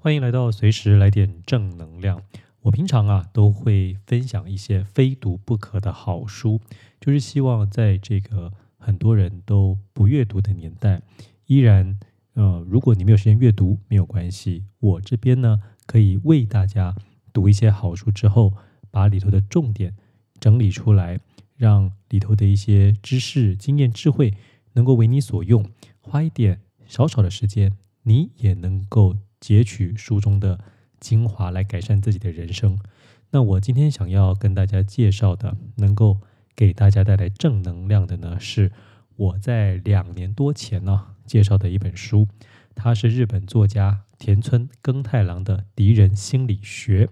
欢迎来到随时来点正能量。我平常啊都会分享一些非读不可的好书，就是希望在这个很多人都不阅读的年代，依然呃，如果你没有时间阅读，没有关系，我这边呢可以为大家读一些好书之后，把里头的重点整理出来，让里头的一些知识、经验、智慧能够为你所用，花一点少少的时间，你也能够。截取书中的精华来改善自己的人生。那我今天想要跟大家介绍的，能够给大家带来正能量的呢，是我在两年多前呢介绍的一本书，它是日本作家田村耕太郎的《敌人心理学》。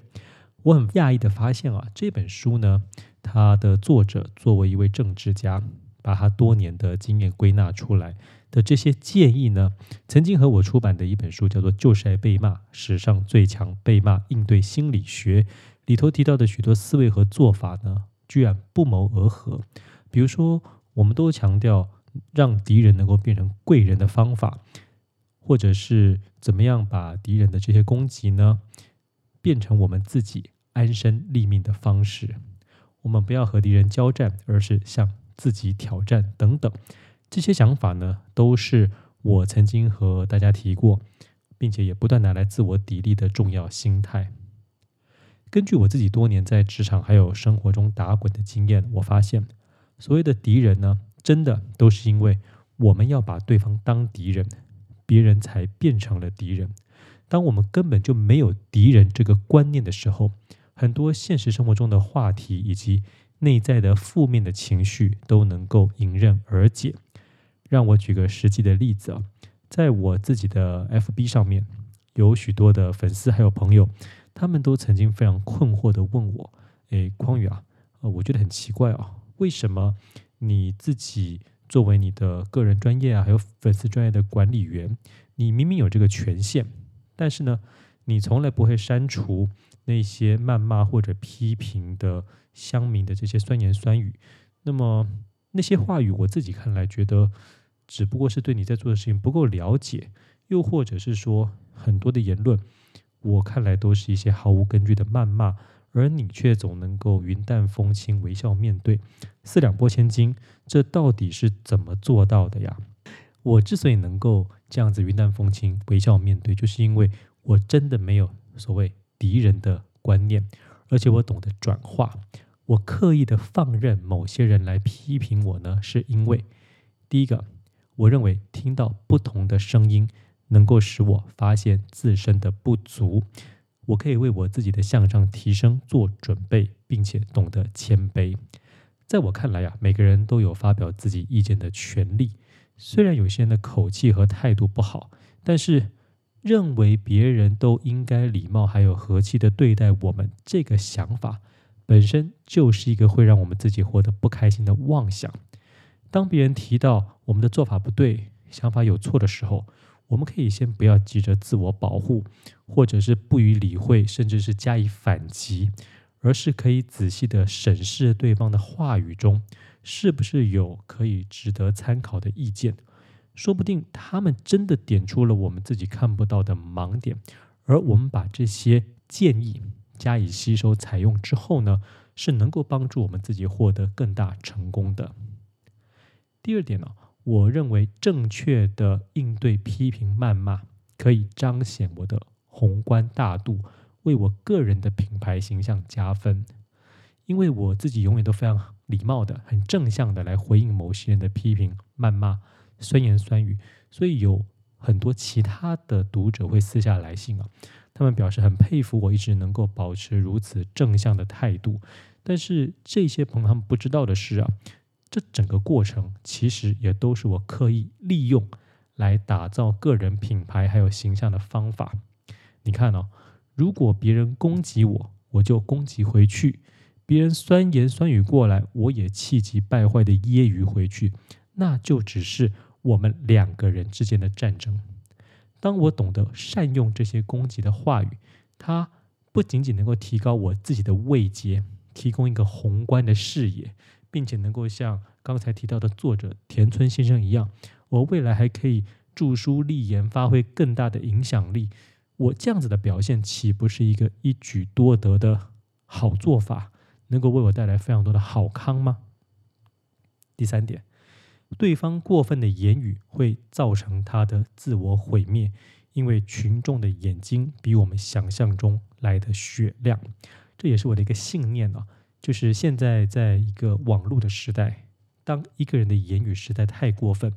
我很讶异的发现啊，这本书呢，它的作者作为一位政治家，把他多年的经验归纳出来。的这些建议呢，曾经和我出版的一本书叫做《就是爱被骂：史上最强被骂应对心理学》里头提到的许多思维和做法呢，居然不谋而合。比如说，我们都强调让敌人能够变成贵人的方法，或者是怎么样把敌人的这些攻击呢，变成我们自己安身立命的方式。我们不要和敌人交战，而是向自己挑战等等。这些想法呢，都是我曾经和大家提过，并且也不断拿来自我砥砺的重要心态。根据我自己多年在职场还有生活中打滚的经验，我发现所谓的敌人呢，真的都是因为我们要把对方当敌人，别人才变成了敌人。当我们根本就没有敌人这个观念的时候，很多现实生活中的话题以及内在的负面的情绪都能够迎刃而解。让我举个实际的例子啊，在我自己的 FB 上面，有许多的粉丝还有朋友，他们都曾经非常困惑地问我：“诶，匡宇啊，我觉得很奇怪啊，为什么你自己作为你的个人专业啊，还有粉丝专业的管理员，你明明有这个权限，但是呢，你从来不会删除那些谩骂或者批评的乡民的这些酸言酸语？那么那些话语，我自己看来觉得。”只不过是对你在做的事情不够了解，又或者是说很多的言论，我看来都是一些毫无根据的谩骂，而你却总能够云淡风轻、微笑面对，四两拨千斤，这到底是怎么做到的呀？我之所以能够这样子云淡风轻、微笑面对，就是因为我真的没有所谓敌人的观念，而且我懂得转化。我刻意的放任某些人来批评我呢，是因为第一个。我认为听到不同的声音，能够使我发现自身的不足，我可以为我自己的向上提升做准备，并且懂得谦卑。在我看来呀，每个人都有发表自己意见的权利。虽然有些人的口气和态度不好，但是认为别人都应该礼貌还有和气的对待我们，这个想法本身就是一个会让我们自己活得不开心的妄想。当别人提到我们的做法不对、想法有错的时候，我们可以先不要急着自我保护，或者是不予理会，甚至是加以反击，而是可以仔细地审视对方的话语中是不是有可以值得参考的意见。说不定他们真的点出了我们自己看不到的盲点，而我们把这些建议加以吸收采用之后呢，是能够帮助我们自己获得更大成功的。第二点呢，我认为正确的应对批评谩骂，可以彰显我的宏观大度，为我个人的品牌形象加分。因为我自己永远都非常礼貌的、很正向的来回应某些人的批评、谩骂、酸言酸语，所以有很多其他的读者会私下来信啊，他们表示很佩服我一直能够保持如此正向的态度。但是这些朋友他们不知道的是啊。这整个过程其实也都是我刻意利用来打造个人品牌还有形象的方法。你看哦，如果别人攻击我，我就攻击回去；别人酸言酸语过来，我也气急败坏的揶揄回去，那就只是我们两个人之间的战争。当我懂得善用这些攻击的话语，它不仅仅能够提高我自己的位阶，提供一个宏观的视野。并且能够像刚才提到的作者田村先生一样，我未来还可以著书立言，发挥更大的影响力。我这样子的表现，岂不是一个一举多得的好做法，能够为我带来非常多的好康吗？第三点，对方过分的言语会造成他的自我毁灭，因为群众的眼睛比我们想象中来的雪亮。这也是我的一个信念啊，就是现在在一个网络的时代，当一个人的言语实在太过分，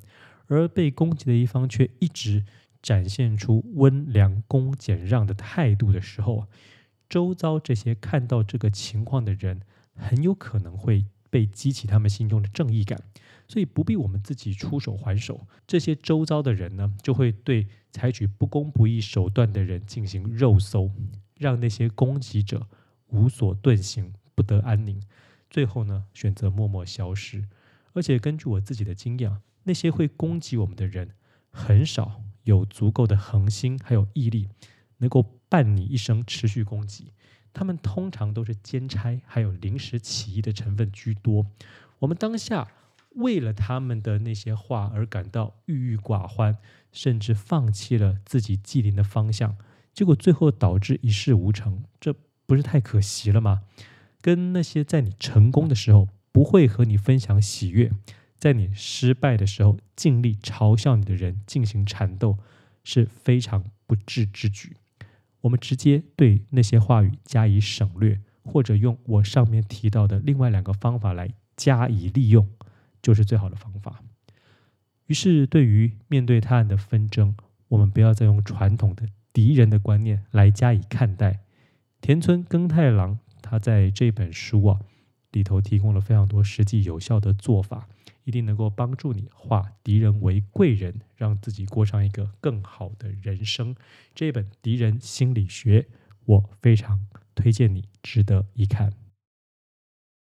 而被攻击的一方却一直展现出温良恭俭让的态度的时候，周遭这些看到这个情况的人，很有可能会被激起他们心中的正义感，所以不必我们自己出手还手，这些周遭的人呢，就会对采取不公不义手段的人进行肉搜，让那些攻击者无所遁形，不得安宁，最后呢，选择默默消失。而且根据我自己的经验，那些会攻击我们的人，很少有足够的恒心还有毅力，能够伴你一生持续攻击。他们通常都是兼差还有临时起意的成分居多。我们当下为了他们的那些话而感到郁郁寡欢，甚至放弃了自己既定的方向，结果最后导致一事无成，这不是太可惜了吗？跟那些在你成功的时候不会和你分享喜悦，在你失败的时候尽力嘲笑你的人进行缠斗，是非常不智之举。我们直接对那些话语加以省略，或者用我上面提到的另外两个方法来加以利用，就是最好的方法。于是，对于面对他人的纷争，我们不要再用传统的敌人的观念来加以看待。田村耕太郎他在这本书啊里头提供了非常多实际有效的做法。一定能够帮助你化敌人为贵人，让自己过上一个更好的人生。这本《敌人心理学》，我非常推荐你，值得一看。